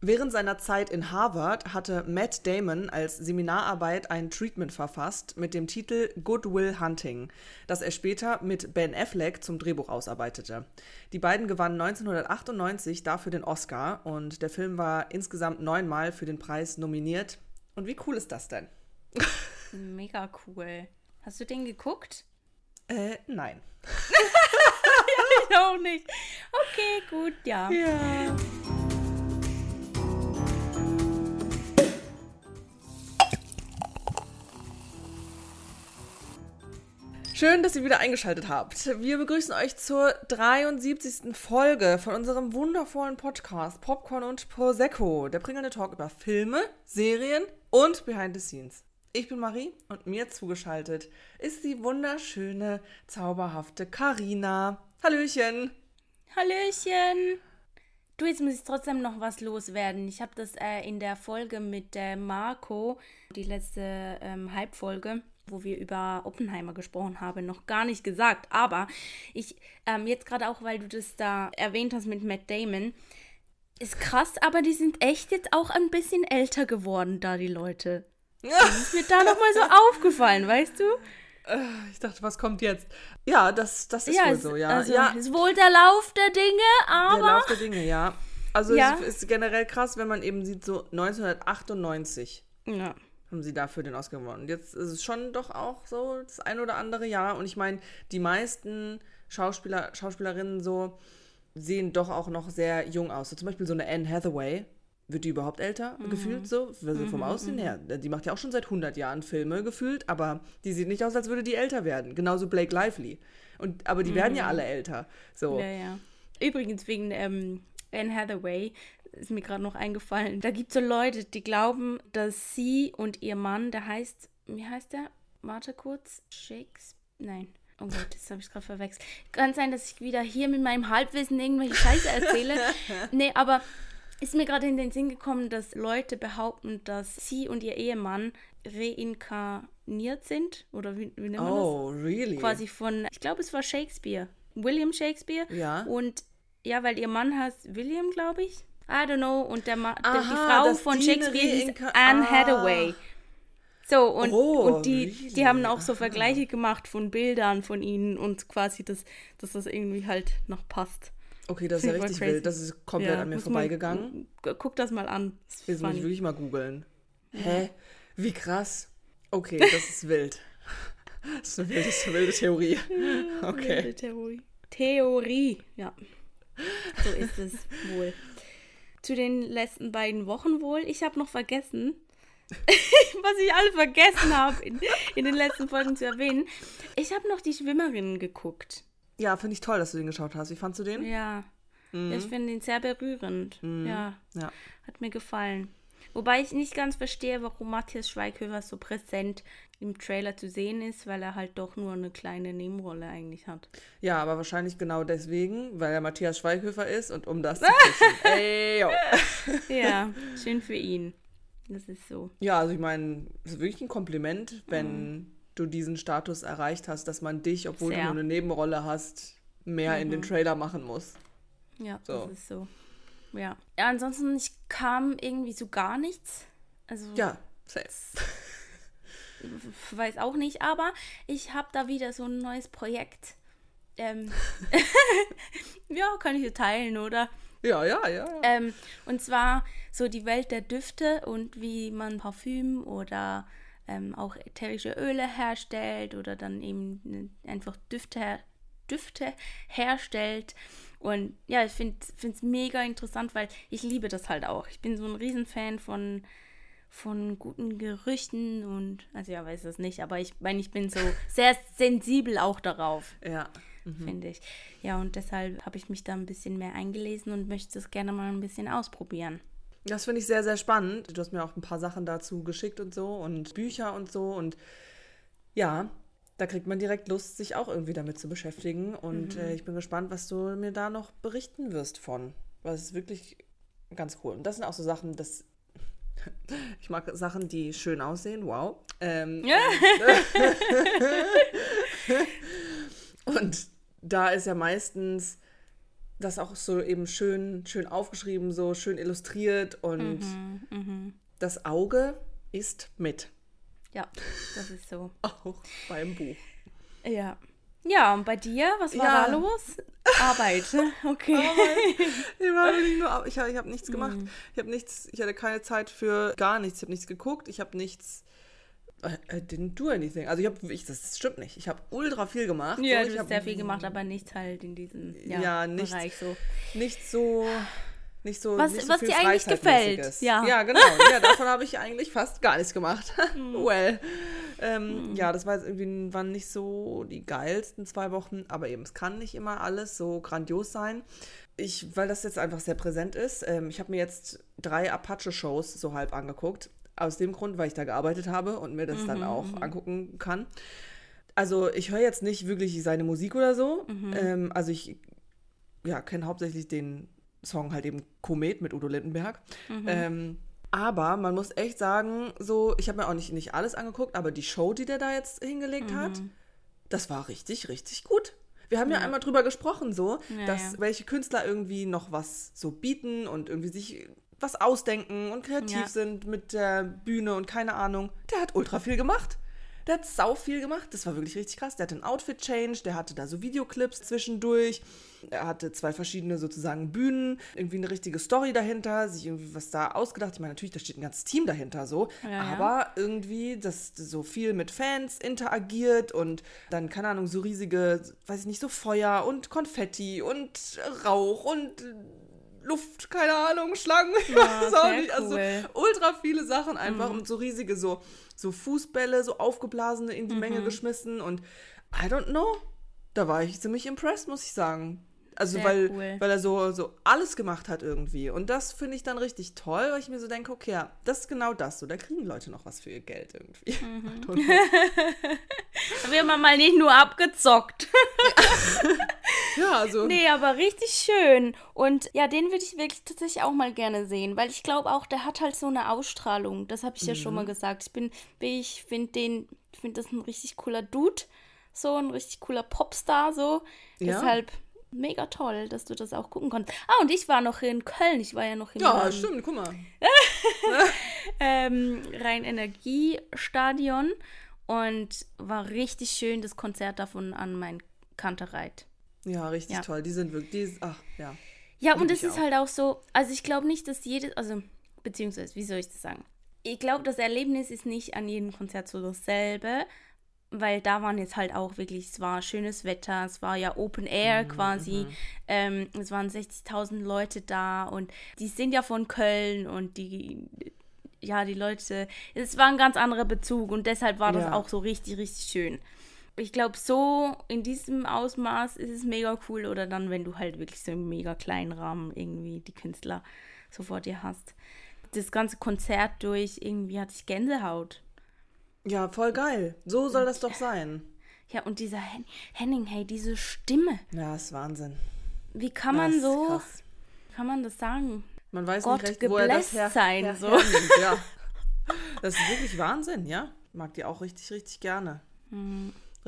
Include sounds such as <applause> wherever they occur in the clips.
Während seiner Zeit in Harvard hatte Matt Damon als Seminararbeit ein Treatment verfasst mit dem Titel Good Will Hunting, das er später mit Ben Affleck zum Drehbuch ausarbeitete. Die beiden gewannen 1998 dafür den Oscar und der Film war insgesamt neunmal für den Preis nominiert. Und wie cool ist das denn? <laughs> Mega cool. Hast du den geguckt? Äh, nein. <laughs> ich auch nicht. Okay, gut, ja. Ja. Schön, dass ihr wieder eingeschaltet habt. Wir begrüßen euch zur 73. Folge von unserem wundervollen Podcast Popcorn und Prosecco, der bringende Talk über Filme, Serien und Behind the Scenes. Ich bin Marie und mir zugeschaltet ist die wunderschöne, zauberhafte Karina. Hallöchen. Hallöchen. Du, jetzt muss ich trotzdem noch was loswerden. Ich habe das äh, in der Folge mit äh, Marco, die letzte ähm, Halbfolge, wo wir über Oppenheimer gesprochen haben, noch gar nicht gesagt. Aber ich, ähm, jetzt gerade auch, weil du das da erwähnt hast mit Matt Damon, ist krass, aber die sind echt jetzt auch ein bisschen älter geworden, da die Leute. <laughs> Das ist mir da nochmal so aufgefallen, weißt du? Äh, Ich dachte, was kommt jetzt? Ja, das, das ist ja, wohl es- so, ja. Also, ja, ist wohl der Lauf der Dinge, der aber. Lauf der Dinge, ja. Also Ja. es ist generell krass, wenn man eben sieht, so 1998 ja. Haben sie dafür den Oscar gewonnen. Jetzt ist es schon doch auch so das ein oder andere Jahr. Und ich meine, die meisten Schauspieler, Schauspielerinnen so sehen doch auch noch sehr jung aus. So zum Beispiel so eine Anne Hathaway. Wird die überhaupt älter Mhm. gefühlt so? Also vom Aussehen her. Die macht ja auch schon seit 100 Jahren Filme gefühlt, aber die sieht nicht aus, als würde die älter werden. Genauso Blake Lively. Und, aber die werden ja alle älter. So. Mhm. Ja, ja. Übrigens, wegen ähm, Anne Hathaway ist mir gerade noch eingefallen. Da gibt es so Leute, die glauben, dass sie und ihr Mann, der heißt, wie heißt der? Warte kurz. Shakespeare? Nein. Oh Gott, das habe ich gerade verwechselt. Kann sein, dass ich wieder hier mit meinem Halbwissen irgendwelche Scheiße erzähle. <laughs> nee, aber ist mir gerade in den Sinn gekommen, dass Leute behaupten, dass sie und ihr Ehemann reinkarniert sind. Oder wie, wie nennt man das? Oh, really? quasi von, ich glaube, es war Shakespeare. William Shakespeare. Ja. Und ja, weil ihr Mann heißt William, glaube ich. I don't know. Und der Ma der, die Aha, Frau von Shakespeare hieß Anne Ah. Hathaway. So, und, Oh, und die, really? die haben auch so Vergleiche gemacht von Bildern von ihnen und quasi, das, dass das irgendwie halt noch passt. Okay, das ist ja richtig crazy. wild. Das ist komplett Ja, an mir vorbeigegangen. gu- Guck das mal an. Das Jetzt muss ich wirklich mal googeln. Hä? Wie krass. Okay, das ist <laughs> wild. Das ist eine wilde, wilde Theorie. <laughs> Okay. Wilde Theorie. Theorie, ja. So ist es wohl. Zu den letzten beiden Wochen wohl. Ich habe noch vergessen, <laughs> was ich alle vergessen habe, in, in den letzten Folgen zu erwähnen. Ich habe noch die Schwimmerinnen geguckt. Ja, finde ich toll, dass du den geschaut hast. Wie fandst du den? Ja. Ich finde ihn sehr berührend. Ja. Ja. Hat mir gefallen. Wobei ich nicht ganz verstehe, warum Matthias Schweighöfer so präsent im Trailer zu sehen ist, weil er halt doch nur eine kleine Nebenrolle eigentlich hat. Ja, aber wahrscheinlich genau deswegen, weil er Matthias Schweighöfer ist und um das <laughs> zu. Ey. <laughs> Ja, <laughs> schön für ihn. Das ist so. Ja, also ich meine, es ist wirklich ein Kompliment, wenn du diesen Status erreicht hast, dass man dich, obwohl Sehr. du nur eine Nebenrolle hast, mehr in den Trailer machen muss. Ja, So. das ist so. Ja. Ja, ansonsten, ich kam irgendwie so gar nichts. Also, Ja, safe. Weiß auch nicht, aber ich habe da wieder so ein neues Projekt. Ähm, <laughs> <laughs> ja, kann ich dir teilen, oder? Ja, ja, ja. ja. Ähm, und zwar so die Welt der Düfte und wie man Parfüm oder ähm, auch ätherische Öle herstellt oder dann eben ne- einfach Düfte, Düfte herstellt. Und ja, ich finde es mega interessant, weil ich liebe das halt auch. Ich bin so ein Riesenfan von, von guten Gerüchen und, also ja, weiß es nicht, aber ich meine, ich bin so <laughs> sehr sensibel auch darauf ja. finde ich. Ja, und deshalb habe ich mich da ein bisschen mehr eingelesen und möchte es gerne mal ein bisschen ausprobieren. Das finde ich sehr, sehr spannend. Du hast mir auch ein paar Sachen dazu geschickt und so und Bücher und so. Und ja, da kriegt man direkt Lust, sich auch irgendwie damit zu beschäftigen. Und äh, ich bin gespannt, was du mir da noch berichten wirst von. Weil es ist wirklich ganz cool. Und das sind auch so Sachen, das. <laughs> Ich mag Sachen, die schön aussehen, wow. Ähm, <laughs> und da ist ja meistens das auch so eben schön, schön aufgeschrieben, so schön illustriert und Mhm, das Auge ist mit. Ja, das ist so. <laughs> Auch beim Buch. Ja. Ja, und bei dir, was war Ja. da los? Arbeit. <laughs> Okay. <laughs> Ich war wirklich nur, ich, ich habe nichts gemacht. Mhm. Ich habe nichts, ich hatte keine Zeit für gar nichts. Ich habe nichts geguckt, ich habe nichts. I I didn't do anything. Also ich habe, ich, das stimmt nicht. Ich habe ultra viel gemacht. Ja, so. du ich hast hab sehr viel gemacht, aber nichts halt in diesem ja, Ja, nichts- Bereich so. Nicht so, <sighs> nicht so, Was- nicht so was dir eigentlich gefällt, ja. Ja, genau. Ja, davon habe ich eigentlich fast gar nichts gemacht. <laughs> well. Ähm, Ja, das war jetzt irgendwie, waren nicht so die geilsten zwei Wochen, aber eben, es kann nicht immer alles so grandios sein. Ich, weil das jetzt einfach sehr präsent ist, ähm, ich habe mir jetzt drei Apache-Shows so halb angeguckt. Aus dem Grund, weil ich da gearbeitet habe und mir das dann auch angucken kann. Also ich höre jetzt nicht wirklich seine Musik oder so. Ähm, also ich ja, kenne hauptsächlich den Song halt eben Komet mit Udo Lindenberg. Ähm, aber man muss echt sagen, so, ich habe mir auch nicht, nicht alles angeguckt, aber die Show, die der da jetzt hingelegt hat, das war richtig, richtig gut. Wir haben ja, einmal drüber gesprochen, so, Ja, dass ja. welche Künstler irgendwie noch was so bieten und irgendwie sich was ausdenken und kreativ Ja. sind mit der Bühne und keine Ahnung. Der hat ultra viel gemacht. Der hat sau viel gemacht. Das war wirklich richtig krass. Der hatte einen Outfit-Change, der hatte da so Videoclips zwischendurch. Er hatte zwei verschiedene sozusagen Bühnen, irgendwie eine richtige Story dahinter, sich irgendwie was da ausgedacht. Ich meine, natürlich, da steht ein ganzes Team dahinter so. Ja, ja. aber irgendwie, das so viel mit Fans interagiert und dann, keine Ahnung, so riesige, weiß ich nicht, so Feuer und Konfetti und Rauch und Luft, keine Ahnung, Schlangen, ich weiß auch nicht. Also cool. ultra viele Sachen einfach und so riesige, so, so Fußbälle, so aufgeblasene in die Mhm. Menge geschmissen und I don't know. Da war ich ziemlich impressed, muss ich sagen. Also Sehr weil, cool. weil er so, so alles gemacht hat irgendwie. Und das finde ich dann richtig toll, weil ich mir so denke, okay, ja, das ist genau das. So, da kriegen Leute noch was für ihr Geld irgendwie. Mhm. <laughs> <laughs> Da wird man mal nicht nur abgezockt. <laughs> ja, also. Nee, aber richtig schön. Und ja, den würde ich wirklich tatsächlich auch mal gerne sehen, weil ich glaube auch, der hat halt so eine Ausstrahlung. Das habe ich ja schon mal Mhm. gesagt. Ich bin, ich finde den, ich finde das ein richtig cooler Dude. So ein richtig cooler Popstar, so. Ja. Deshalb mega toll, dass du das auch gucken konntest. Ah, und ich war noch in Köln. Ich war ja noch im Ja, ähm, stimmt, guck mal. <laughs> ähm, Rhein-Energie-Stadion und war richtig schön das Konzert davon an mein Kantereit. Ja, richtig Ja. toll. Die sind wirklich, die ach, ja. Ja, und es ist auch. halt auch so, also ich glaube nicht, dass jedes, also, beziehungsweise, wie soll ich das sagen? Ich glaube, das Erlebnis ist nicht an jedem Konzert so dasselbe, weil da waren jetzt halt auch wirklich, es war schönes Wetter, es war ja Open Air Mhm, quasi, ähm, es waren 60.000 Leute da und die sind ja von Köln und die, ja, die Leute, es war ein ganz anderer Bezug und deshalb war das Ja. auch so richtig, richtig schön. Ich glaube, so in diesem Ausmaß ist es mega cool oder dann, wenn du halt wirklich so im mega kleinen Rahmen irgendwie die Künstler so vor dir hast. Das ganze Konzert durch, irgendwie hatte ich Gänsehaut. Ja, voll geil. So soll das doch sein. Ja, und dieser Hen Henning, hey, diese Stimme. Ja, ist Wahnsinn. Wie kann man so, krass. kann man das sagen? Man weiß Gott nicht recht, wo er das her, sein, her, so. hernimmt, ja. <laughs> Das ist wirklich Wahnsinn, ja. Mag die auch richtig, richtig gerne.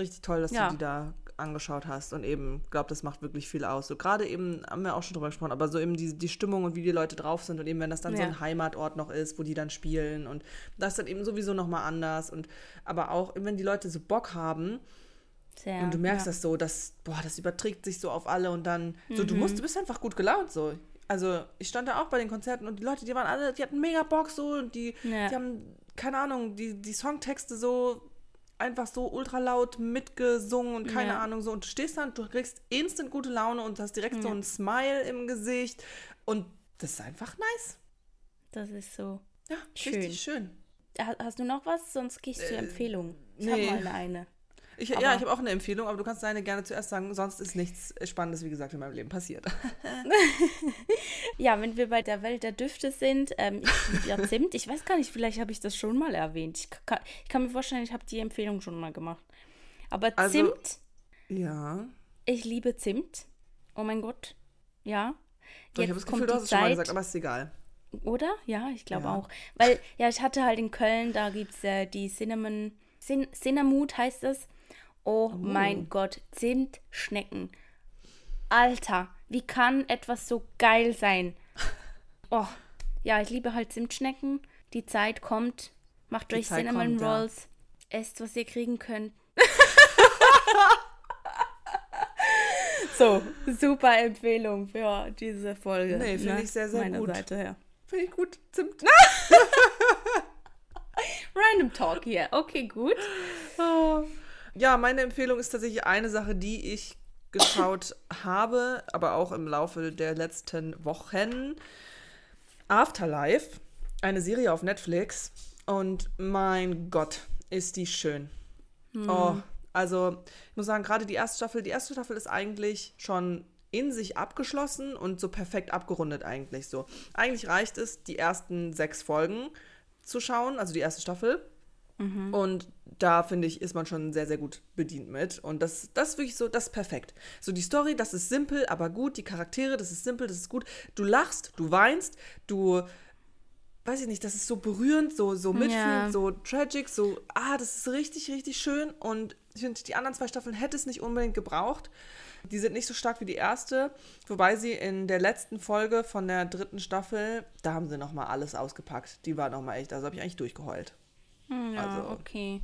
Richtig toll, dass Ja. du die da angeschaut hast und eben, glaube, das macht wirklich viel aus. So gerade eben, haben wir auch schon drüber gesprochen, aber so eben die, die Stimmung und wie die Leute drauf sind und eben, wenn das dann so Ja. ein Heimatort noch ist, wo die dann spielen und das ist dann eben sowieso nochmal anders und aber auch, wenn die Leute so Bock haben, Sehr. und du merkst ja. das so, dass, boah, das überträgt sich so auf alle und dann, so, Mhm. du musst, du bist einfach gut gelaunt so. Also, ich stand da auch bei den Konzerten und die Leute, die waren alle, die hatten mega Bock so und die, Ja. die haben, keine Ahnung, die, die Songtexte so einfach so ultra laut mitgesungen und keine Ja. Ahnung so und du stehst da und du kriegst instant gute Laune und hast direkt so Ja. ein Smile im Gesicht und das ist einfach nice. Das ist so. Ja, Schön. richtig schön. Ha- Hast du noch was? Sonst gehe ich zur Empfehlung. Ich Äh, nee. habe mal eine. Ich, ja, ich habe auch eine Empfehlung, aber du kannst deine gerne zuerst sagen, sonst ist nichts Spannendes, wie gesagt, in meinem Leben passiert. <laughs> Ja, wenn wir bei der Welt der Düfte sind, ähm, ich ja Zimt. Ich weiß gar nicht, vielleicht habe ich das schon mal erwähnt. Ich kann, ich kann mir vorstellen, ich habe die Empfehlung schon mal gemacht. Aber Also- Zimt, Ja. ich liebe Zimt. Oh mein Gott. Ja. Doch, ich habe das Gefühl, du hast es schon mal gesagt, aber ist egal. Oder? Ja, ich glaube Ja. auch. Weil, ja, ich hatte halt in Köln, da gibt es äh, die Cinnamon, Cin Cinnamut heißt das. Oh, mein Gott, Zimtschnecken. Alter, Wie kann etwas so geil sein? <laughs> Oh, ja, ich liebe halt Zimtschnecken. Die Zeit kommt. Macht Die euch Zeit Cinnamon kommt, ja. Rolls. Esst, was ihr kriegen könnt. <laughs> so, super Empfehlung für diese Folge. Nee, finde ne? ich sehr, sehr Meiner gut. Seite her. Finde ich gut. Zimt. <laughs> Random Talk hier. Okay, gut. Ja, meine Empfehlung ist tatsächlich eine Sache, die ich geschaut <coughs> habe, aber auch im Laufe der letzten Wochen. Afterlife, eine Serie auf Netflix. Und mein Gott, ist die schön. Oh, also ich muss sagen, gerade die erste Staffel, die erste Staffel ist eigentlich schon in sich abgeschlossen und so perfekt abgerundet eigentlich so. Eigentlich reicht es, die ersten sechs Folgen zu schauen, also die erste Staffel. Und da finde ich, ist man schon sehr, sehr gut bedient mit. Und das, das ist wirklich so, das ist perfekt. So die Story, das ist simpel, aber gut. Die Charaktere, das ist simpel, das ist gut. Du lachst, du weinst, du, weiß ich nicht, das ist so berührend, so, so mitfühlend, Ja. so tragic, so, ah, das ist richtig, richtig schön. Und ich finde, die anderen zwei Staffeln hätte es nicht unbedingt gebraucht. Die sind nicht so stark wie die erste, wobei sie in der letzten Folge von der dritten Staffel, da haben sie nochmal alles ausgepackt. Die war nochmal echt, also habe ich eigentlich durchgeheult. Hm, Ja, Also- okay.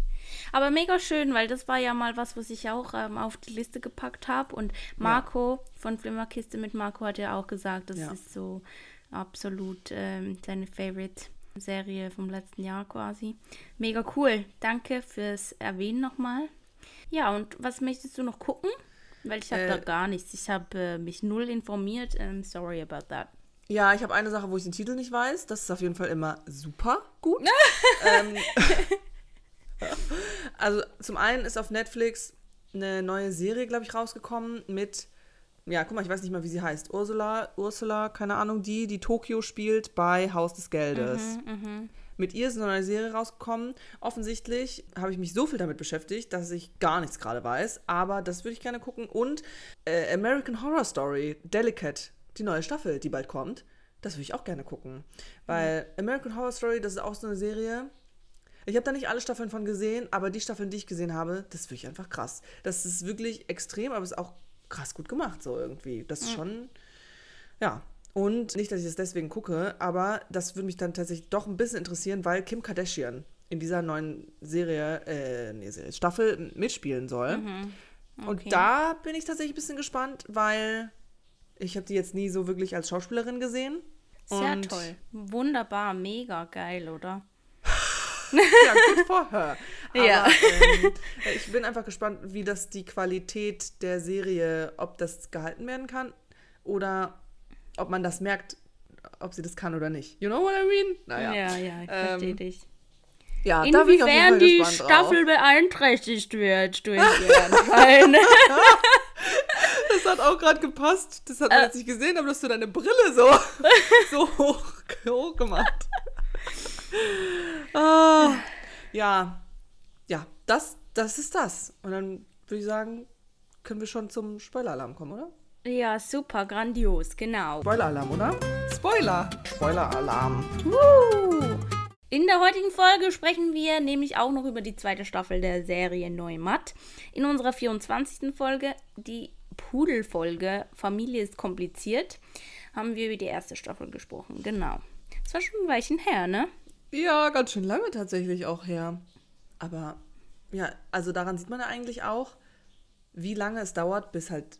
Aber mega schön, weil das war ja mal was, was ich auch ähm, auf die Liste gepackt habe. Und Marco von Flimmerkiste mit Marco hat ja auch gesagt, das Ja. ist so absolut ähm, seine Favorite-Serie vom letzten Jahr quasi. Mega cool. Danke fürs Erwähnen nochmal. Ja, und was möchtest du noch gucken? Weil ich habe Äh, da gar nichts. Ich habe äh, mich null informiert. Ähm, sorry about that. Ja, ich habe eine Sache, wo ich den Titel nicht weiß. Das ist auf jeden Fall immer super gut. <laughs> ähm, <laughs> also zum einen ist auf Netflix eine neue Serie, glaube ich, rausgekommen mit, ja, guck mal, ich weiß nicht mal, wie sie heißt. Ursula, Ursula, keine Ahnung, die, die Tokio spielt bei Haus des Geldes. Mit ihr ist eine neue Serie rausgekommen. Offensichtlich habe ich mich so viel damit beschäftigt, dass ich gar nichts gerade weiß. Aber das würde ich gerne gucken. Und äh, American Horror Story, Delicate, die neue Staffel, die bald kommt, das würde ich auch gerne gucken. Weil American Horror Story, das ist auch so eine Serie. Ich habe da nicht alle Staffeln von gesehen, aber die Staffeln, die ich gesehen habe, das ist wirklich einfach krass. Das ist wirklich extrem, aber es ist auch krass gut gemacht, so irgendwie. Das ist schon, ja. Und nicht, dass ich das deswegen gucke, aber das würde mich dann tatsächlich doch ein bisschen interessieren, weil Kim Kardashian in dieser neuen Serie, äh, nee, Serie, Staffel mitspielen soll. Okay. Und da bin ich tatsächlich ein bisschen gespannt, weil ich habe die jetzt nie so wirklich als Schauspielerin gesehen. Sehr Und- toll. Wunderbar. Mega geil, oder? Ja, gut vorher. <laughs> Aber, Ja. ähm, ich bin einfach gespannt, wie das die Qualität der Serie, ob das gehalten werden kann oder ob man das merkt, ob sie das kann oder nicht. You know what I mean? Naja. Ja, ja, ich verstehe Ähm, dich. Ja, Inwiefern Fall die Staffel drauf. beeinträchtigt wird durch ihren Schein. Das hat auch gerade gepasst. Das hat man Äh. jetzt nicht gesehen, aber du hast du deine Brille so, <laughs> so hoch, hoch gemacht. Ah, ja, ja, das, das ist das. Und dann würde ich sagen, können wir schon zum Spoiler-Alarm kommen, oder? ja, super, grandios, genau. Spoiler-Alarm, oder? Spoiler! Spoiler-Alarm. In der heutigen Folge sprechen wir nämlich auch noch über die zweite Staffel der Serie Neumatt. In unserer 24. Folge, die Pudelfolge Familie ist kompliziert, haben wir über die erste Staffel gesprochen. Genau. Das war schon ein Weilchen her, ne? Ja, ganz schön lange tatsächlich auch her. Aber ja, also daran sieht man ja eigentlich auch, wie lange es dauert, bis halt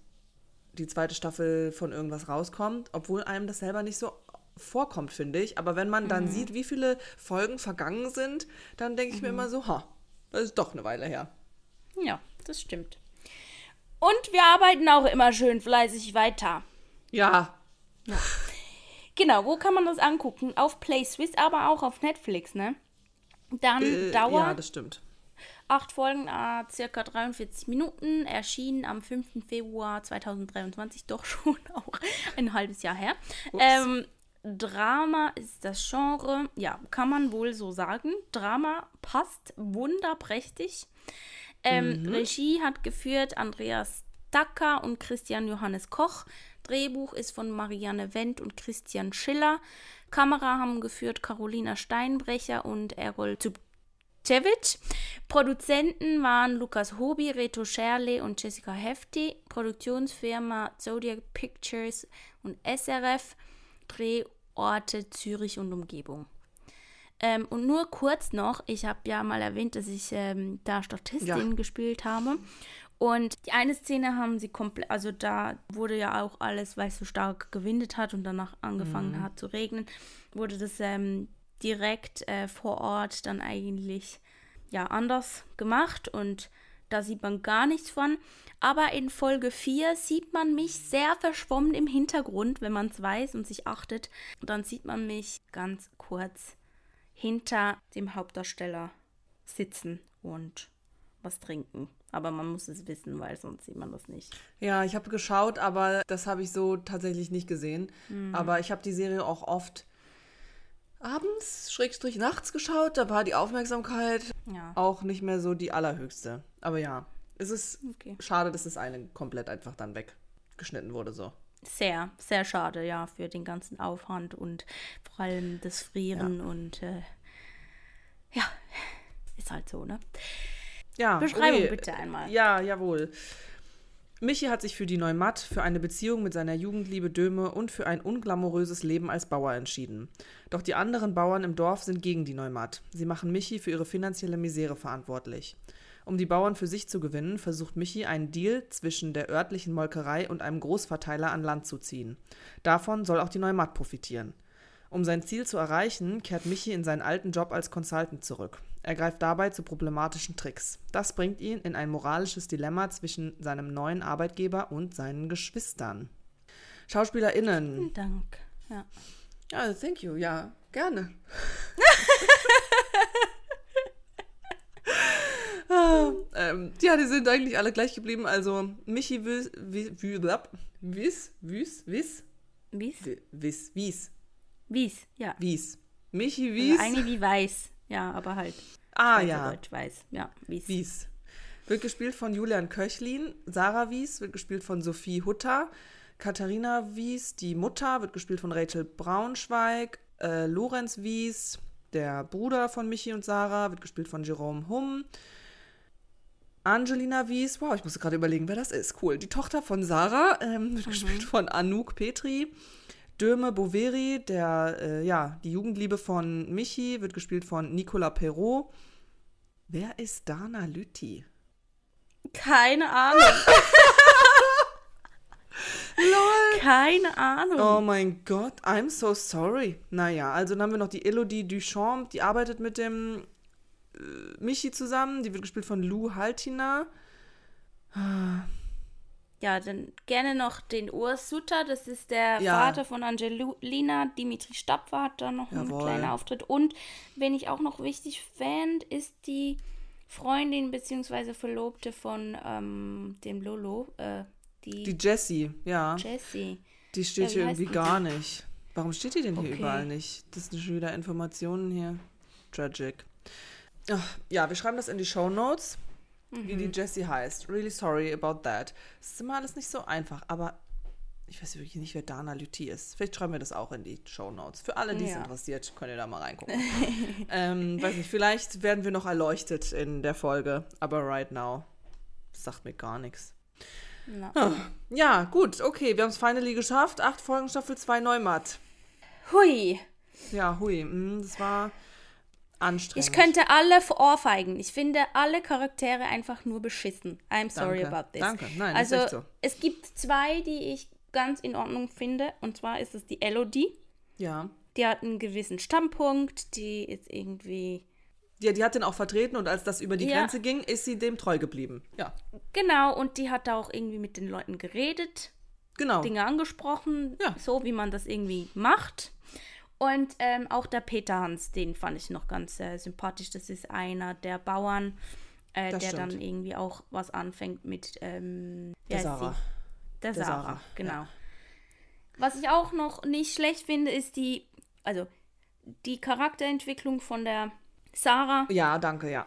die zweite Staffel von irgendwas rauskommt, obwohl einem das selber nicht so vorkommt, finde ich. Aber wenn man dann sieht, wie viele Folgen vergangen sind, dann denke ich mir immer so, ha, das ist doch eine Weile her. Ja, das stimmt. Und wir arbeiten auch immer schön fleißig weiter. Ja, Genau, wo kann man das angucken? Auf Play Swiss, aber auch auf Netflix, ne? Dann äh, Dauer ja, das stimmt. Acht Folgen, äh, circa 43 Minuten, erschienen am 5. Februar 2023, doch <laughs> schon auch ein halbes Jahr her. Ähm, Drama ist das Genre, ja, kann man wohl so sagen. Drama passt wunderprächtig. Ähm, Regie hat geführt Andreas Dacker und Christian Johannes Koch. Drehbuch ist von Marianne Wendt und Christian Schiller. Kamera haben geführt Carolina Steinbrecher und Errol Zub Cevic. Produzenten waren Lukas Hobi, Reto Scherle und Jessica Hefti. Produktionsfirma Zodiac Pictures und SRF. Drehorte Zürich und Umgebung. Ähm, und nur kurz noch, ich habe ja mal erwähnt, dass ich ähm, da Statistin ja. gespielt habe. Und die eine Szene haben sie komplett, also da wurde ja auch alles, weil es so stark gewindet hat und danach angefangen mhm. hat zu regnen, wurde das ähm, direkt äh, vor Ort dann eigentlich ja anders gemacht und da sieht man gar nichts von. Aber in Folge 4 sieht man mich sehr verschwommen im Hintergrund, wenn man es weiß und sich achtet. Und dann sieht man mich ganz kurz hinter dem Hauptdarsteller sitzen und was trinken. Aber man muss es wissen, weil sonst sieht man das nicht. Ja, ich habe geschaut, aber das habe ich so tatsächlich nicht gesehen. Mhm. Aber ich habe die Serie auch oft abends, schrägstrich nachts geschaut. Da war die Aufmerksamkeit ja. auch nicht mehr so die allerhöchste. Aber ja, es ist okay. schade, dass das eine komplett einfach dann weggeschnitten wurde so. Sehr, sehr schade, ja, für den ganzen Aufwand und vor allem das Frieren ja. und äh, ja, ist halt so, ne? Ja. Beschreibung okay. bitte einmal. Ja, jawohl. Michi hat sich für die Neumatt, für eine Beziehung mit seiner Jugendliebe Döme und für ein unglamouröses Leben als Bauer entschieden. Doch die anderen Bauern im Dorf sind gegen die Neumatt. Sie machen Michi für ihre finanzielle Misere verantwortlich. Um die Bauern für sich zu gewinnen, versucht Michi einen Deal zwischen der örtlichen Molkerei und einem Großverteiler an Land zu ziehen. Davon soll auch die Neumatt profitieren. Um sein Ziel zu erreichen, kehrt Michi in seinen alten Job als Consultant zurück. Er greift dabei zu problematischen Tricks. Das bringt ihn in ein moralisches Dilemma zwischen seinem neuen Arbeitgeber und seinen Geschwistern. SchauspielerInnen. Vielen Dank. Ja. Ja, thank you. Ja, gerne. <laughs> ah, ähm, ja, die sind eigentlich alle gleich geblieben. Also Michi Wies, Wies, Wies, Wies, Wies, Wies, Wies, Wies, ja. Wies. Michi Wies. Also eigentlich wie Weiß. Ja, aber halt. Ah, ja. Deutsch weiß. Ja, Wies. Wies. Wird gespielt von Julian Köchlin. Sarah Wies wird gespielt von Sophie Hutter. Katharina Wies, die Mutter, wird gespielt von Rachel Braunschweig. Äh, Lorenz Wies, der Bruder von Michi und Sarah, wird gespielt von Jerome Humm. Angelina Wies, wow, ich musste gerade überlegen, wer das ist. Cool. Die Tochter von Sarah, ähm, wird <laughs> mhm. gespielt von Anouk Petri. Döme Boveri, der, äh, ja, die Jugendliebe von Michi, wird gespielt von Nicola Perrault. Wer ist Dana Lütti? Keine Ahnung. <laughs> Lol. Keine Ahnung. Oh mein Gott, I'm so sorry. Naja, also dann haben wir noch die Elodie Duchamp, die arbeitet mit dem Michi zusammen. Die wird gespielt von Lou Haltina. Ja, dann gerne noch den Urs Sutter, das ist der ja. Vater von Angelina. Dimitri Stapfer hat da noch Jawohl. einen kleinen Auftritt. Und wen ich auch noch wichtig fände, ist die Freundin bzw. Verlobte von ähm, dem Lolo. Äh, die, die Jessie, ja. Jessie. Die steht ja, hier irgendwie gar nicht. Warum steht die denn hier okay. überall nicht? Das sind schon wieder Informationen hier. Tragic. Ja, wir schreiben das in die Show Notes mhm. wie die mhm. Jessie heißt. Really sorry about that. Es ist immer alles nicht so einfach, aber ich weiß wirklich nicht, wer Dana Lüthi ist. Vielleicht schreiben wir das auch in die Show Notes. Für alle, die es ja. interessiert, könnt ihr da mal reingucken. ähm, weiß nicht, vielleicht werden wir noch erleuchtet in der Folge, aber right now sagt mir gar nichts. Oh. Ja, gut, okay, wir haben es finally geschafft. Acht Folgen, Staffel 2 Neumatt. Hui. Ja, hui. Mm, das war anstrengend. Ich könnte alle ohrfeigen. Ich finde alle Charaktere einfach nur beschissen. I'm sorry Danke. about this. Danke, nein, also, ist echt so. es gibt zwei, die ich ganz in Ordnung finde. Und zwar ist es die Elodie. Ja. Die hat einen gewissen Standpunkt. Die ist irgendwie. Ja, die hat den auch vertreten und als das über die ja. Grenze ging, ist sie dem treu geblieben. Ja. Genau, und die hat da auch irgendwie mit den Leuten geredet. Genau. Dinge angesprochen. Ja. So wie man das irgendwie macht. Und ähm, auch der Peter Hans, den fand ich noch ganz äh, sympathisch. Das ist einer der Bauern, äh, der stimmt. dann irgendwie auch was anfängt mit ähm, der Sarah. Der, der Sarah, Sarah, genau. Ja. Was ich auch noch nicht schlecht finde, ist die, also die Charakterentwicklung von der Sarah. Ja, danke, ja.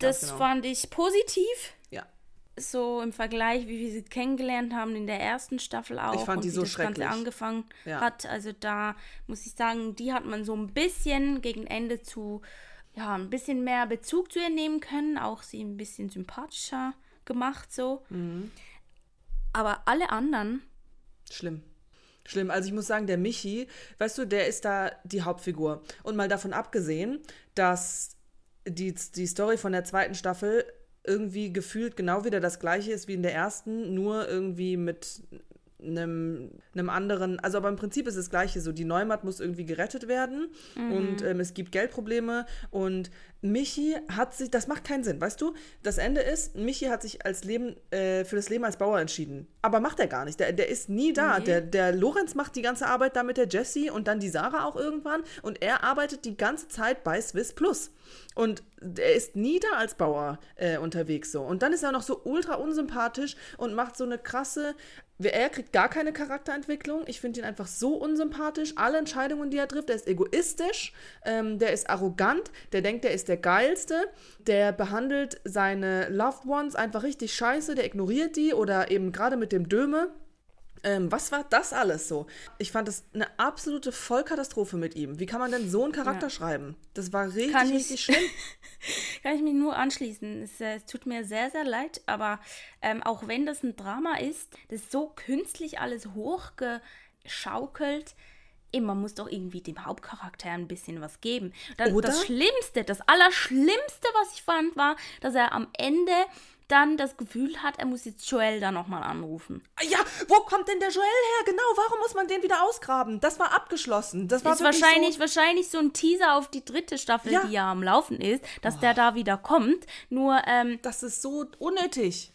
Das genau. fand ich positiv so im Vergleich, wie wir sie kennengelernt haben in der ersten Staffel auch. Ich fand und die wie so das schrecklich. Ganze angefangen ja. hat. Also da muss ich sagen, die hat man so ein bisschen gegen Ende zu ja, ein bisschen mehr Bezug zu ihr nehmen können, auch sie ein bisschen sympathischer gemacht so. Mhm. Aber alle anderen, Schlimm. Schlimm. Also ich muss sagen, der Michi, weißt du, der ist da die Hauptfigur. Und mal davon abgesehen, dass die, die Story von der zweiten Staffel irgendwie gefühlt genau wieder das gleiche ist wie in der ersten, nur irgendwie mit einem, einem anderen, also aber im Prinzip ist es das gleiche so, die Neumatt muss irgendwie gerettet werden und ähm, es gibt Geldprobleme und Michi hat sich, das macht keinen Sinn, weißt du? Das Ende ist, Michi hat sich als Leben, äh, für das Leben als Bauer entschieden. Aber macht er gar nicht. Der, der ist nie da. Nee. Der, der Lorenz macht die ganze Arbeit da mit der Jessie und dann die Sarah auch irgendwann. Und er arbeitet die ganze Zeit bei Swiss Plus. Und er ist nie da als Bauer äh, unterwegs so. Und dann ist er noch so ultra unsympathisch und macht so eine krasse. Er kriegt gar keine Charakterentwicklung. Ich finde ihn einfach so unsympathisch. Alle Entscheidungen, die er trifft, der ist egoistisch, ähm, der ist arrogant, der denkt, der ist der Geilste, der behandelt seine Loved Ones einfach richtig scheiße, der ignoriert die oder eben gerade mit dem Döme. Ähm, was war das alles so? Ich fand das eine absolute Vollkatastrophe mit ihm. Wie kann man denn so einen Charakter Ja. schreiben? Das war richtig, Kann ich- richtig schlimm. <laughs> kann ich mich nur anschließen. Es, äh, es tut mir sehr, sehr leid, aber ähm, auch wenn das ein Drama ist, das ist so künstlich alles hochgeschaukelt. Man muss doch irgendwie dem Hauptcharakter ein bisschen was geben. Das, Oder? das Schlimmste, das Allerschlimmste, was ich fand, war, dass er am Ende dann das Gefühl hat, er muss jetzt Joel da nochmal anrufen. Ja, wo kommt denn der Joel her? Genau, warum muss man den wieder ausgraben? Das war abgeschlossen. Das war ist wahrscheinlich, so, wahrscheinlich so ein Teaser auf die dritte Staffel, Ja. die ja am Laufen ist, dass der da wieder kommt. Nur, ähm, Das ist so unnötig.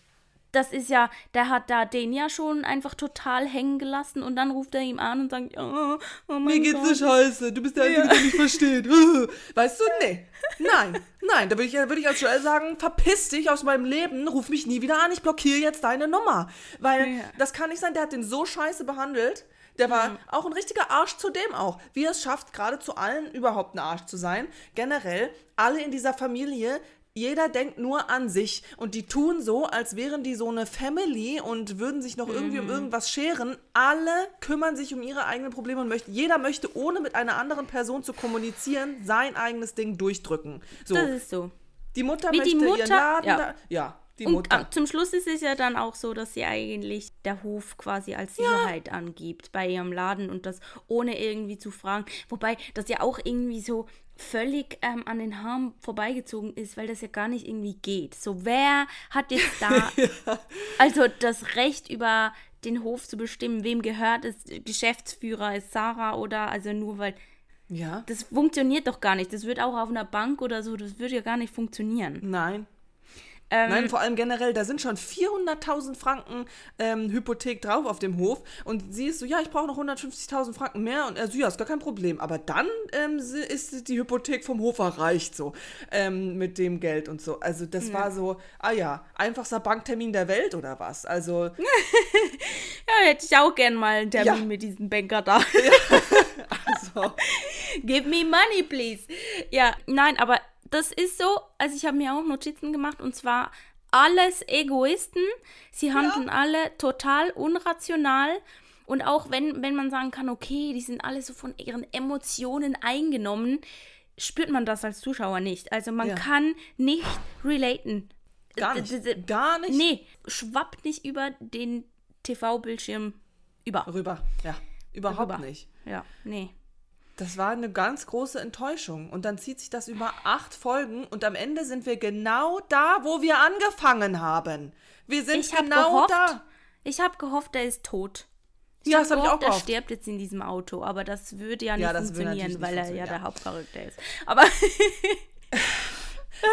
Das ist ja, der hat da den ja schon einfach total hängen gelassen und dann ruft er ihm an und sagt, oh, oh mein Mir geht's Gott. so scheiße. Du bist der Einzige, der mich versteht. <laughs> Weißt du? Nee. Nein. Nein. Da würde ich, würd ich als Joel sagen, verpiss dich aus meinem Leben, ruf mich nie wieder an, ich blockiere jetzt deine Nummer. Weil Ja. das kann nicht sein, der hat den so scheiße behandelt. Der war auch ein richtiger Arsch zu dem auch. Wie er es schafft, gerade zu allen überhaupt ein Arsch zu sein. Generell, alle in dieser Familie, jeder denkt nur an sich und die tun so, als wären die so eine Family und würden sich noch irgendwie um irgendwas scheren. Alle kümmern sich um ihre eigenen Probleme und möchten, jeder möchte, ohne mit einer anderen Person zu kommunizieren, sein eigenes Ding durchdrücken. So, Das ist so. die Mutter Wie möchte die ihren Mutter- Laden ja. da. Ja, die Und Mutter. am- zum Schluss ist es ja dann auch so, dass sie eigentlich der Hof quasi als Sicherheit angibt bei ihrem Laden und das ohne irgendwie zu fragen. Wobei das ja auch irgendwie so völlig ähm, an den Haaren vorbeigezogen ist, weil das ja gar nicht irgendwie geht. So, wer hat jetzt da <laughs> also das Recht über den Hof zu bestimmen, wem gehört es, Geschäftsführer ist Sarah oder also nur weil ja. das funktioniert doch gar nicht. Das wird auch auf einer Bank oder so, das würde ja gar nicht funktionieren. Nein. Ähm, Nein, vor allem generell, da sind schon 400.000 Franken ähm, Hypothek drauf auf dem Hof. Und sie ist so, ja, ich brauche noch 150.000 Franken mehr. Und er so, ja, ist gar kein Problem. Aber dann ähm, ist die Hypothek vom Hof erreicht, so, ähm, mit dem Geld und so. Also das war so, ah ja, einfachster Banktermin der Welt oder was? Also, <laughs> Ja, hätte ich auch gern mal einen Termin Ja. mit diesem Banker da. <laughs> also Give me money, please. Ja, nein, aber das ist so, also ich habe mir auch Notizen gemacht und zwar alles Egoisten. Sie handeln alle total unrational. Und auch wenn, wenn man sagen kann, okay, die sind alle so von ihren Emotionen eingenommen, spürt man das als Zuschauer nicht. Also man Ja. kann nicht relaten. gar nicht. Gar nicht Nee, schwappt nicht über den TV-Bildschirm über. rüber. Ja, überhaupt Rüber. nicht. Ja, nee. Das war eine ganz große Enttäuschung. Und dann zieht sich das über acht Folgen und am Ende sind wir genau da, wo wir angefangen haben. Wir sind Ich habe genau gehofft, da. ich habe gehofft, er ist tot. Ich Ja, hab das habe ich auch er gehofft. stirbt jetzt in diesem Auto, aber das würde ja nicht Ja, funktionieren, weil nicht er ja funktionieren, der ja. Hauptcharakter ist. Aber <laughs>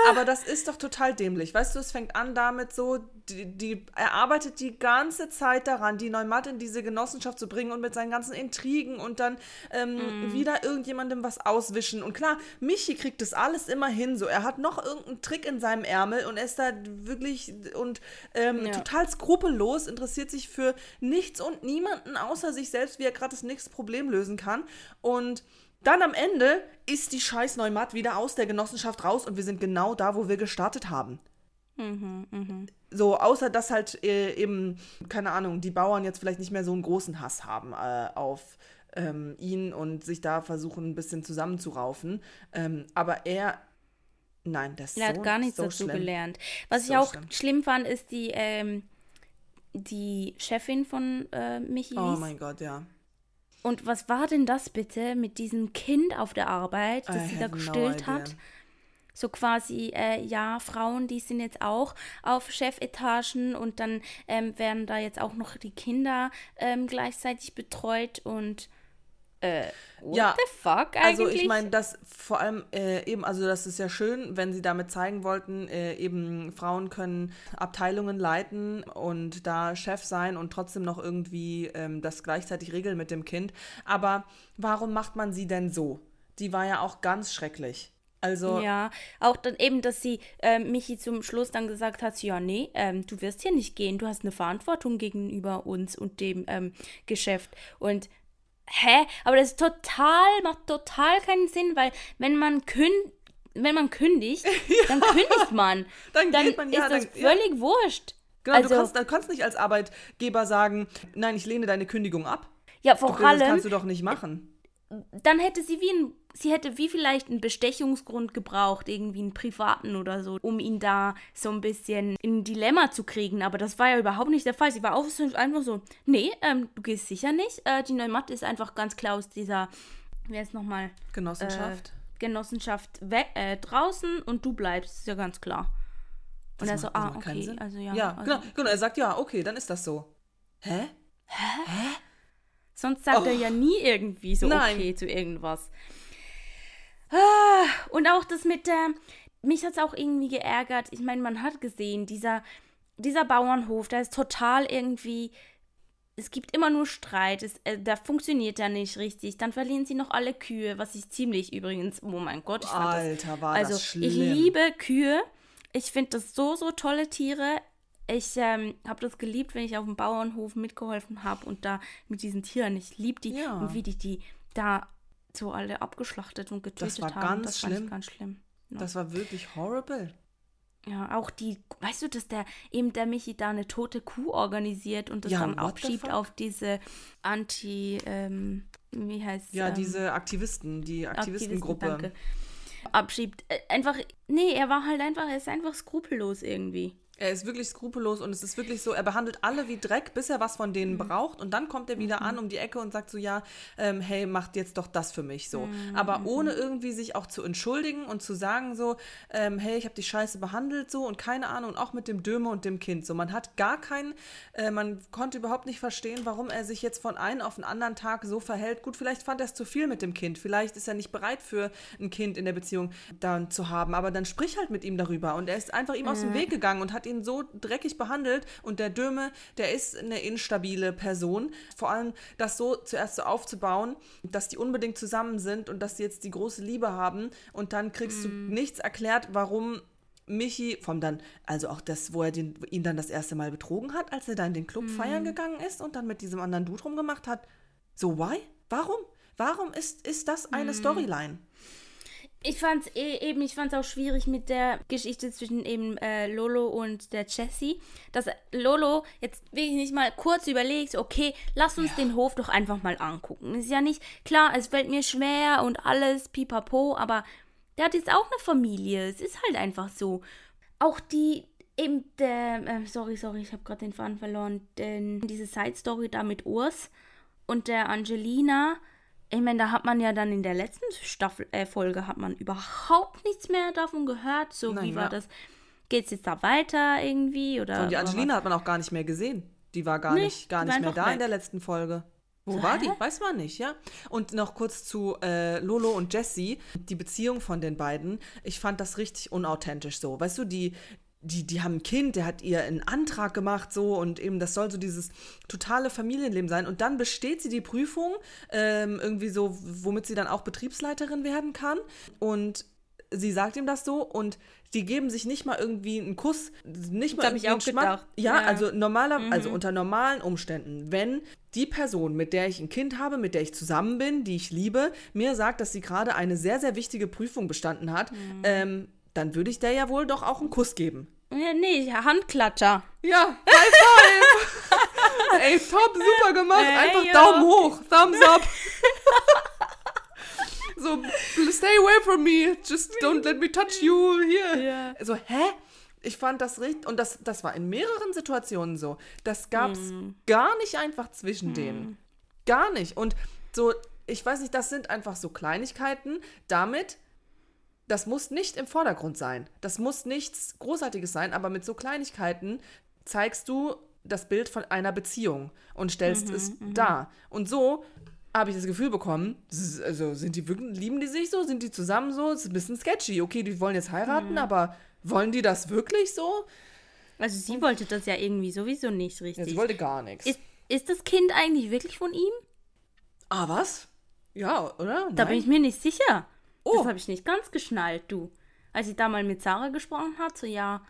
Aber das ist doch total dämlich. Weißt du, es fängt an damit so, die, die, er arbeitet die ganze Zeit daran, die Neumatt in diese Genossenschaft zu bringen und mit seinen ganzen Intrigen und dann ähm, wieder irgendjemandem was auswischen. Und klar, Michi kriegt das alles immer hin. So, er hat noch irgendeinen Trick in seinem Ärmel und er ist da wirklich und ähm, Ja. total skrupellos, interessiert sich für nichts und niemanden außer sich selbst, wie er gerade das nächste Problem lösen kann. Und dann am Ende ist die scheiß Neumatt wieder aus der Genossenschaft raus und wir sind genau da, wo wir gestartet haben. So, außer dass halt äh, eben, keine Ahnung, die Bauern jetzt vielleicht nicht mehr so einen großen Hass haben äh, auf ähm, ihn und sich da versuchen, ein bisschen zusammenzuraufen. Ähm, aber er Nein, das ist Er so, hat gar nichts so dazu schlimm. gelernt. Was So ich auch schlimm. schlimm. fand, ist die, ähm, die Chefin von äh, Michis. Oh mein Gott, ja. Und was war denn das bitte mit diesem Kind auf der Arbeit, das I sie da no gestillt idea. hat? So quasi, äh, ja, Frauen, die sind jetzt auch auf Chefetagen und dann ähm, werden da jetzt auch noch die Kinder ähm, gleichzeitig betreut und äh, what Ja, the fuck eigentlich? Also ich meine, das vor allem äh, eben, also das ist ja schön, wenn sie damit zeigen wollten, äh, eben Frauen können Abteilungen leiten und da Chef sein und trotzdem noch irgendwie ähm, das gleichzeitig regeln mit dem Kind. Aber warum macht man sie denn so? Die war ja auch ganz schrecklich. Also Ja, auch dann eben, dass sie ähm, Michi zum Schluss dann gesagt hat, ja, nee, ähm, du wirst hier nicht gehen, du hast eine Verantwortung gegenüber uns und dem ähm, Geschäft. Und hä? Aber das ist total, macht total keinen Sinn, weil wenn man kündigt, wenn man kündigt, <laughs> dann kündigt man. <laughs> Dann geht man, ja, ist das dann- ja. völlig wurscht. genau, also, du, kannst, du kannst nicht als Arbeitgeber sagen, nein, ich lehne deine Kündigung ab. ja, vor Das allem, kannst du doch nicht machen. Dann hätte sie wie ein, sie hätte wie vielleicht einen Bestechungsgrund gebraucht, irgendwie einen privaten oder so, um ihn da so ein bisschen in ein Dilemma zu kriegen. Aber das war ja überhaupt nicht der Fall. Sie war auch so- einfach so, nee, ähm, du gehst sicher nicht. Äh, die Neumatt ist einfach ganz klar aus dieser, wer ist nochmal, Genossenschaft. äh, Genossenschaft äh, draußen und du bleibst, ist ja ganz klar. Und er Das so, das ah, okay, also ja. ja, also, genau, genau. Er sagt, ja, okay, dann ist das so. Hä? Sonst sagt er ja nie irgendwie so Oh. Nein. okay zu irgendwas. Ah, und auch das mit der. Mich hat es auch irgendwie geärgert. Ich meine, man hat gesehen, dieser, dieser Bauernhof, der ist total irgendwie. Es gibt immer nur Streit. Es, äh, da funktioniert er nicht richtig. Dann verlieren sie noch alle Kühe, was ich ziemlich übrigens. Oh mein Gott, ich fand das Alter, war also das schlimm. ich liebe Kühe. Ich finde das so, so tolle Tiere. Ich ähm, habe das geliebt, wenn ich auf dem Bauernhof mitgeholfen habe und da mit diesen Tieren. Ich liebe die Ja. und wie die die da so alle abgeschlachtet und getötet war haben. ganz das fand schlimm. ich ganz schlimm. Ja. Das war wirklich horrible. ja, auch die, weißt du, dass der eben der Michi da eine tote Kuh organisiert und das Ja, dann abschiebt auf diese Anti, ähm, wie heißt Ja, ähm, diese Aktivisten, die Aktivistengruppe. Aktivisten. Abschiebt. Äh, einfach, nee, er war halt einfach, er ist einfach skrupellos irgendwie. Er ist wirklich skrupellos und es ist wirklich so, er behandelt alle wie Dreck, bis er was von denen Mhm. braucht und dann kommt er wieder an um die Ecke und sagt so, ja, ähm, hey, macht jetzt doch das für mich so. Mhm. Aber ohne irgendwie sich auch zu entschuldigen und zu sagen so, ähm, hey, ich habe dich scheiße behandelt so und keine Ahnung und auch mit dem Döme und dem Kind so. Man hat gar keinen, äh, man konnte überhaupt nicht verstehen, warum er sich jetzt von einem auf den anderen Tag so verhält. Gut, vielleicht fand er es zu viel mit dem Kind, vielleicht ist er nicht bereit für ein Kind in der Beziehung dann zu haben, aber dann sprich halt mit ihm darüber und er ist einfach ihm aus dem Weg gegangen und hat ihn so dreckig behandelt und der Döme, der ist eine instabile Person. Vor allem das so zuerst so aufzubauen, dass die unbedingt zusammen sind und dass sie jetzt die große Liebe haben und dann kriegst du nichts erklärt, warum Michi, vom dann, also auch das, wo er den, ihn dann das erste Mal betrogen hat, als er dann in den Club feiern gegangen ist und dann mit diesem anderen Dude rumgemacht hat. So, why? Warum? Warum ist, ist das eine Storyline? Ich fand's eh, eben, ich fand's auch schwierig mit der Geschichte zwischen eben äh, Lolo und der Jessie, dass Lolo jetzt wirklich nicht mal kurz überlegt, okay, lass uns den Hof doch einfach mal angucken. Ist ja nicht, klar, es fällt mir schwer und alles, pipapo, aber der hat jetzt auch eine Familie. Es ist halt einfach so. Auch die, eben der, äh, sorry, sorry, ich habe gerade den Faden verloren, denn diese Side-Story da mit Urs und der Angelina, ich meine, da hat man ja dann in der letzten Staffel, äh, Folge hat man überhaupt nichts mehr davon gehört. So, Nein, wie war ja. das? Geht's jetzt da weiter irgendwie? Oder, Und die Angelina hat man auch gar nicht mehr gesehen. Die war gar Nee, nicht, gar nicht mehr da in weg. der letzten Folge. Wo So, war die? hä? Weiß man nicht, ja. Und noch kurz zu äh, Lolo und Jessie, die Beziehung von den beiden. Ich fand das richtig unauthentisch so. Weißt du, die, die, die haben ein Kind, der hat ihr einen Antrag gemacht so und eben das soll so dieses totale Familienleben sein. Und dann besteht sie die Prüfung, ähm, irgendwie so, womit sie dann auch Betriebsleiterin werden kann. Und sie sagt ihm das so und die geben sich nicht mal irgendwie einen Kuss, nicht mal hab ich irgendwie einen auch Schmack. gedacht. Ja, Ja. Mhm. also normaler, also unter normalen Umständen, wenn die Person, mit der ich ein Kind habe, mit der ich zusammen bin, die ich liebe, mir sagt, dass sie gerade eine sehr, sehr wichtige Prüfung bestanden hat, Mhm. ähm, dann würde ich der ja wohl doch auch einen Kuss geben. Ja, nee, Handklatscher. Ja, High Five! <laughs> Ey, top, super gemacht. Ey, Einfach jo. Daumen hoch, Thumbs up. <laughs> so, stay away from me, just don't let me touch you here. Ja. So, hä? Ich fand das richtig, und das, das war in mehreren Situationen so. Das gab's Hm. gar nicht einfach zwischen denen. Gar nicht. Und so, ich weiß nicht, das sind einfach so Kleinigkeiten. Damit, das muss nicht im Vordergrund sein. Das muss nichts Großartiges sein, aber mit so Kleinigkeiten zeigst du das Bild von einer Beziehung und stellst es dar. Und so habe ich das Gefühl bekommen, also sind die wirklich, lieben die sich so, sind die zusammen so, es ist ein bisschen sketchy. Okay, die wollen jetzt heiraten, aber wollen die das wirklich so? Also sie wollte das ja irgendwie sowieso nicht Ja, richtig. sie wollte gar nichts. ist, ist das Kind eigentlich wirklich von ihm? Ah, was? Ja, oder? Da Nein? bin ich mir nicht sicher. Oh. Das habe ich nicht ganz geschnallt, du. Als ich da mal mit Sarah gesprochen hat, so ja.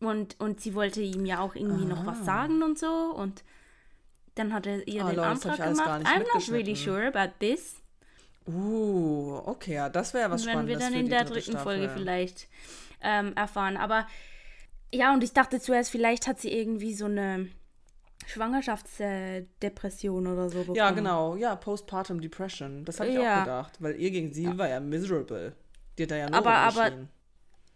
Und, und sie wollte ihm ja auch irgendwie noch was sagen und so. Und dann hat er ihr Ah, den Leute, Antrag gemacht. nicht I'm not really sure about this. Uh, okay, ja, das wäre was Das werden wir Spannendes dann in der dritte dritten Staffel. Folge vielleicht ähm, erfahren. Aber ja, und ich dachte zuerst, vielleicht hat sie irgendwie so eine Schwangerschaftsdepression oder so bekommen. Ja, genau, ja, Postpartum Depression. Das habe ich Ja. auch gedacht, weil ihr gegen sie war ja miserable. Die hat da ja nur Aber- aber-.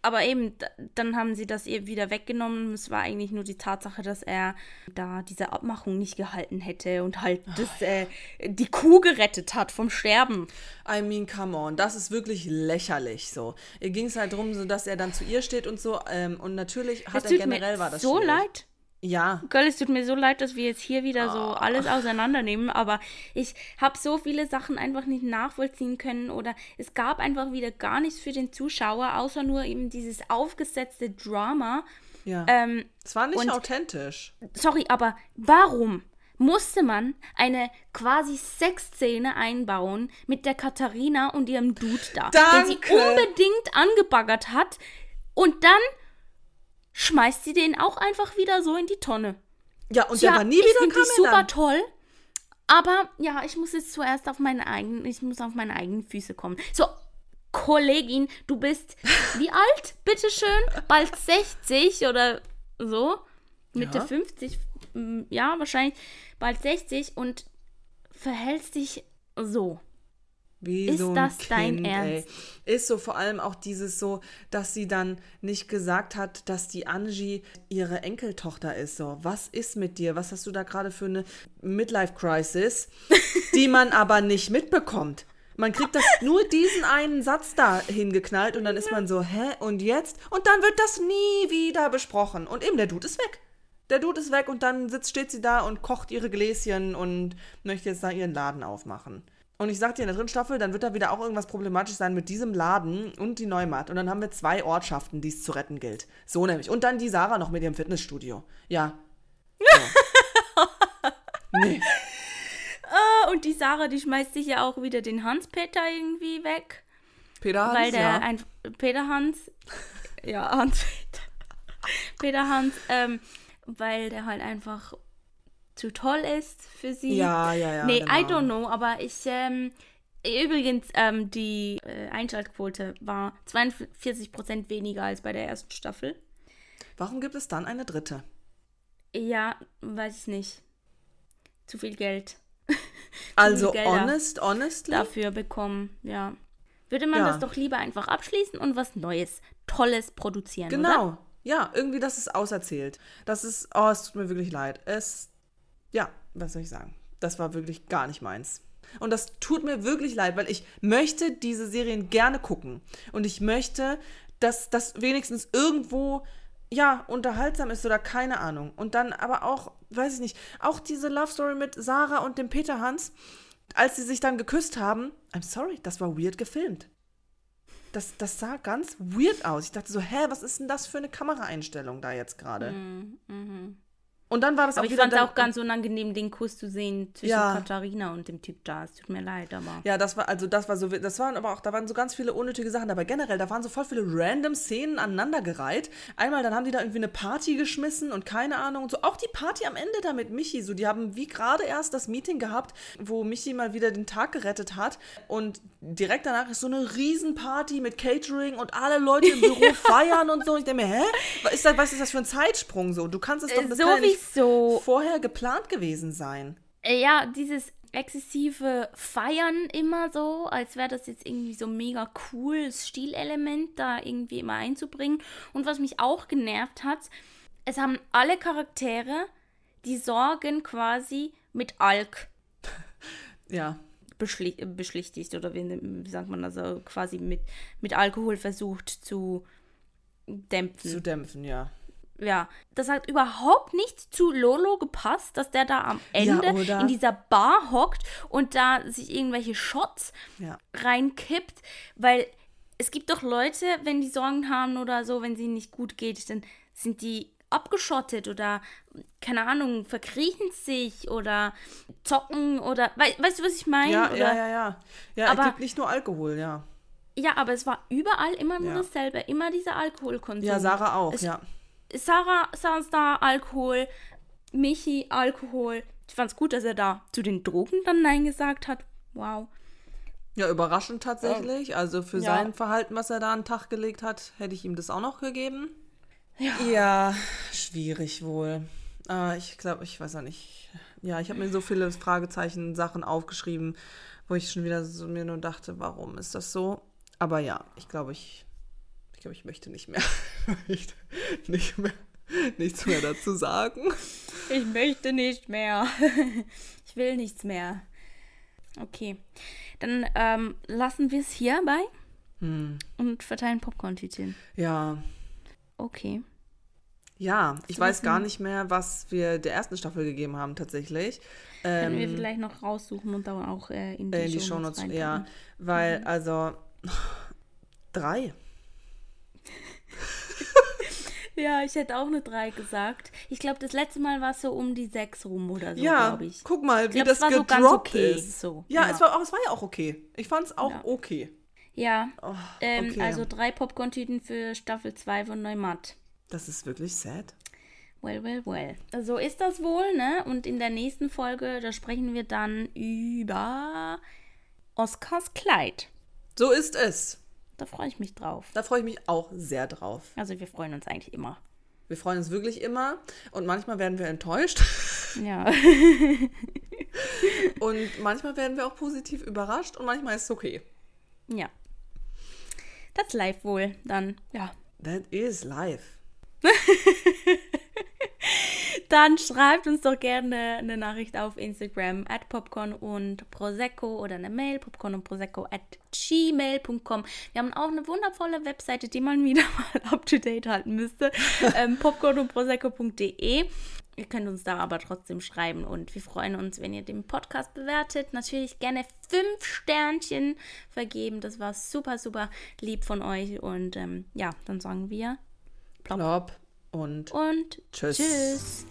Aber eben, dann haben sie das ihr wieder weggenommen. Es war eigentlich nur die Tatsache, dass er da diese Abmachung nicht gehalten hätte und halt das, äh, die Kuh gerettet hat vom Sterben. I mean, come on, das ist wirklich lächerlich so. Ihr ging es halt darum, so, dass er dann zu ihr steht und so. Ähm, und natürlich hat Es er generell war das so schwierig. leid. Ja, Girl, es tut mir so leid, dass wir jetzt hier wieder so alles auseinandernehmen, aber ich habe so viele Sachen einfach nicht nachvollziehen können oder es gab einfach wieder gar nichts für den Zuschauer, außer nur eben dieses aufgesetzte Drama. ja. Ähm, es war nicht und- authentisch. sorry, aber warum musste man eine quasi Sexszene einbauen mit der Katharina und ihrem Dude da, den sie Danke. unbedingt angebaggert hat und dann schmeißt sie den auch einfach wieder so in die Tonne. Ja, und Tja, der war nie ich wieder finde kam er super dann. toll. Aber ja, ich muss jetzt zuerst auf meine eigenen, ich muss auf meine eigenen Füße kommen. So, Kollegin, du bist <laughs> wie alt? Bitteschön? Bald 60 oder so? Mitte Ja. 50, mm, ja, wahrscheinlich bald 60 und verhältst dich so. Wie Ist so das kind, dein ey. Ernst? Ist so vor allem auch dieses so, dass sie dann nicht gesagt hat, dass die Angie ihre Enkeltochter ist. So, was ist mit dir? Was hast du da gerade für eine Midlife-Crisis, <laughs> die man aber nicht mitbekommt? Man kriegt das <laughs> nur diesen einen Satz da hingeknallt und dann ist man so, hä? Und jetzt? Und dann wird das nie wieder besprochen. Und eben, der Dude ist weg. Der Dude ist weg und dann sitzt, steht sie da und kocht ihre Gläschen und möchte jetzt da ihren Laden aufmachen. Und ich sag dir, in der dritten Staffel, dann wird da wieder auch irgendwas problematisch sein mit diesem Laden und die Neumatt. Und dann haben wir zwei Ortschaften, die es zu retten gilt. So nämlich. Und dann die Sarah noch mit ihrem Fitnessstudio. Ja. So. <laughs> nee. Ah, und die Sarah, die schmeißt sich ja auch wieder den Hans-Peter irgendwie weg. Peter weil Hans, der ja. ein Peter Hans, ja, Hans Peter, Peter Hans, ähm, weil der halt einfach zu toll ist für sie. Ja, ja, ja, Nee, genau. I don't know, aber ich, ähm, übrigens, ähm, die äh, Einschaltquote war 42% weniger als bei der ersten Staffel. Warum gibt es dann eine dritte? Ja, weiß ich nicht. Zu viel Geld <laughs> Also, Gelder honest, honestly. dafür bekommen, ja. Würde man Ja. das doch lieber einfach abschließen und was Neues, Tolles produzieren, oder? Genau. Ja, irgendwie, das ist auserzählt. Das ist, oh, es tut mir wirklich leid. Es, ja, was soll ich sagen? Das war wirklich gar nicht meins. Und das tut mir wirklich leid, weil ich möchte diese Serien gerne gucken. Und ich möchte, dass das wenigstens irgendwo, ja, unterhaltsam ist oder keine Ahnung. Und dann aber auch, weiß ich nicht, auch diese Love Story mit Sarah und dem Peter Hans, als sie sich dann geküsst haben, I'm sorry, das war weird gefilmt. Das, das sah ganz weird aus. Ich dachte so, hä, was ist denn das für eine Kameraeinstellung da jetzt gerade? Und dann war das Aber auch ich wieder fand es dann, auch ganz unangenehm, den Kuss zu sehen zwischen Ja. Katharina und dem Typ da. Es tut mir leid, aber. Ja, das war, also das war so, das waren aber auch, da waren so ganz viele unnötige Sachen dabei. Generell, da waren so voll viele random Szenen aneinandergereiht. Einmal, dann haben die da irgendwie eine Party geschmissen und keine Ahnung. Und so auch die Party am Ende da mit Michi. So, die haben wie gerade erst das Meeting gehabt, wo Michi mal wieder den Tag gerettet hat. Und direkt danach ist so eine Riesenparty mit Catering und alle Leute im Büro <laughs> feiern und so. Und ich denke mir, hä? Was ist das, was ist das für ein Zeitsprung so? Du kannst es doch, Äh, das kann ja nicht sowieso. vorher geplant gewesen sein. Äh, Ja, dieses, exzessive Feiern immer so, als wäre das jetzt irgendwie so mega cool, das Stilelement da irgendwie immer einzubringen. Und was mich auch genervt hat, es haben alle Charaktere, die sorgen quasi mit Alk <laughs> Ja. beschli beschlichtigt oder wie, wie sagt man also quasi mit, mit Alkohol versucht zu dämpfen. Zu dämpfen, ja. Ja, das hat überhaupt nicht zu Lolo gepasst, dass der da am Ende oder? in dieser Bar hockt und da sich irgendwelche Shots Ja. reinkippt, weil es gibt doch Leute, wenn die Sorgen haben oder so, wenn es ihnen nicht gut geht, dann sind die abgeschottet oder keine Ahnung, verkriechen sich oder zocken oder wei weißt du, was ich meine? Ja, ja, ja, ja. Ja, Aber- es gibt nicht nur Alkohol, ja. Ja, aber es war überall immer nur Ja. dasselbe, immer dieser Alkoholkonsum. Ja, Sarah auch, Es- ja. Sarah saß da, Alkohol, Michi, Alkohol. Ich fand's gut, dass er da zu den Drogen dann Nein gesagt hat. Wow. Ja, überraschend tatsächlich. Also für Ja. sein Verhalten, was er da an den Tag gelegt hat, hätte ich ihm das auch noch gegeben. Ja, schwierig wohl. Ah, ich glaube, ich weiß auch nicht. Ja, ich habe mir so viele Fragezeichen, Sachen aufgeschrieben, wo ich schon wieder so mir nur dachte, warum ist das so? Aber ja, ich glaube, ich glaube, ich möchte nicht mehr, <laughs> nicht, nicht mehr, nichts mehr dazu sagen. Ich möchte nicht mehr. <laughs> ich will nichts mehr. Okay. Dann ähm, lassen wir es hierbei und verteilen Popcorn-Tütchen. Ja, Okay. ja, ich weiß gar nicht mehr, was wir der ersten Staffel gegeben haben tatsächlich. Können wir Ähm, vielleicht noch raussuchen und dann auch äh, in die, äh, in die Shownotes Shownotes, ja, weil also <laughs> drei. <laughs> Ja, ich hätte auch eine 3 gesagt. Ich glaube, das letzte Mal war es so um die 6 rum oder so, ja, glaube ich. guck mal, wie glaub, das es war so gedroppt ganz okay, ist. so, ja, ja. Es, war es war ja auch okay. Ich fand es auch Ja. okay. Ja, Oh, ähm, okay. also drei Popcorn-Tüten für Staffel 2 von Neumatt. das ist wirklich sad. Well, well, well. So ist das wohl, ne? Und in der nächsten Folge, da sprechen wir dann über Oscars Kleid. So ist es. Da freue ich mich drauf. Da freue ich mich auch sehr drauf. Also wir freuen uns eigentlich immer. Wir freuen uns wirklich immer und manchmal werden wir enttäuscht Ja. <laughs> und manchmal werden wir auch positiv überrascht und manchmal ist es okay. ja. Das live wohl dann. Ja. That is life. <laughs> Dann schreibt uns doch gerne eine Nachricht auf Instagram at popcorn und prosecco oder eine Mail popcorn und prosecco at gmail.com. Wir haben auch eine wundervolle Webseite, die man <laughs> wieder mal up to date halten müsste. <laughs> ähm, popcorn und prosecco.de. Ihr könnt uns da aber trotzdem schreiben und wir freuen uns, wenn ihr den Podcast bewertet. Natürlich gerne fünf Sternchen vergeben. Das war super, super lieb von euch. Und ähm, ja, dann sagen wir Plop und und Tschüss. tschüss.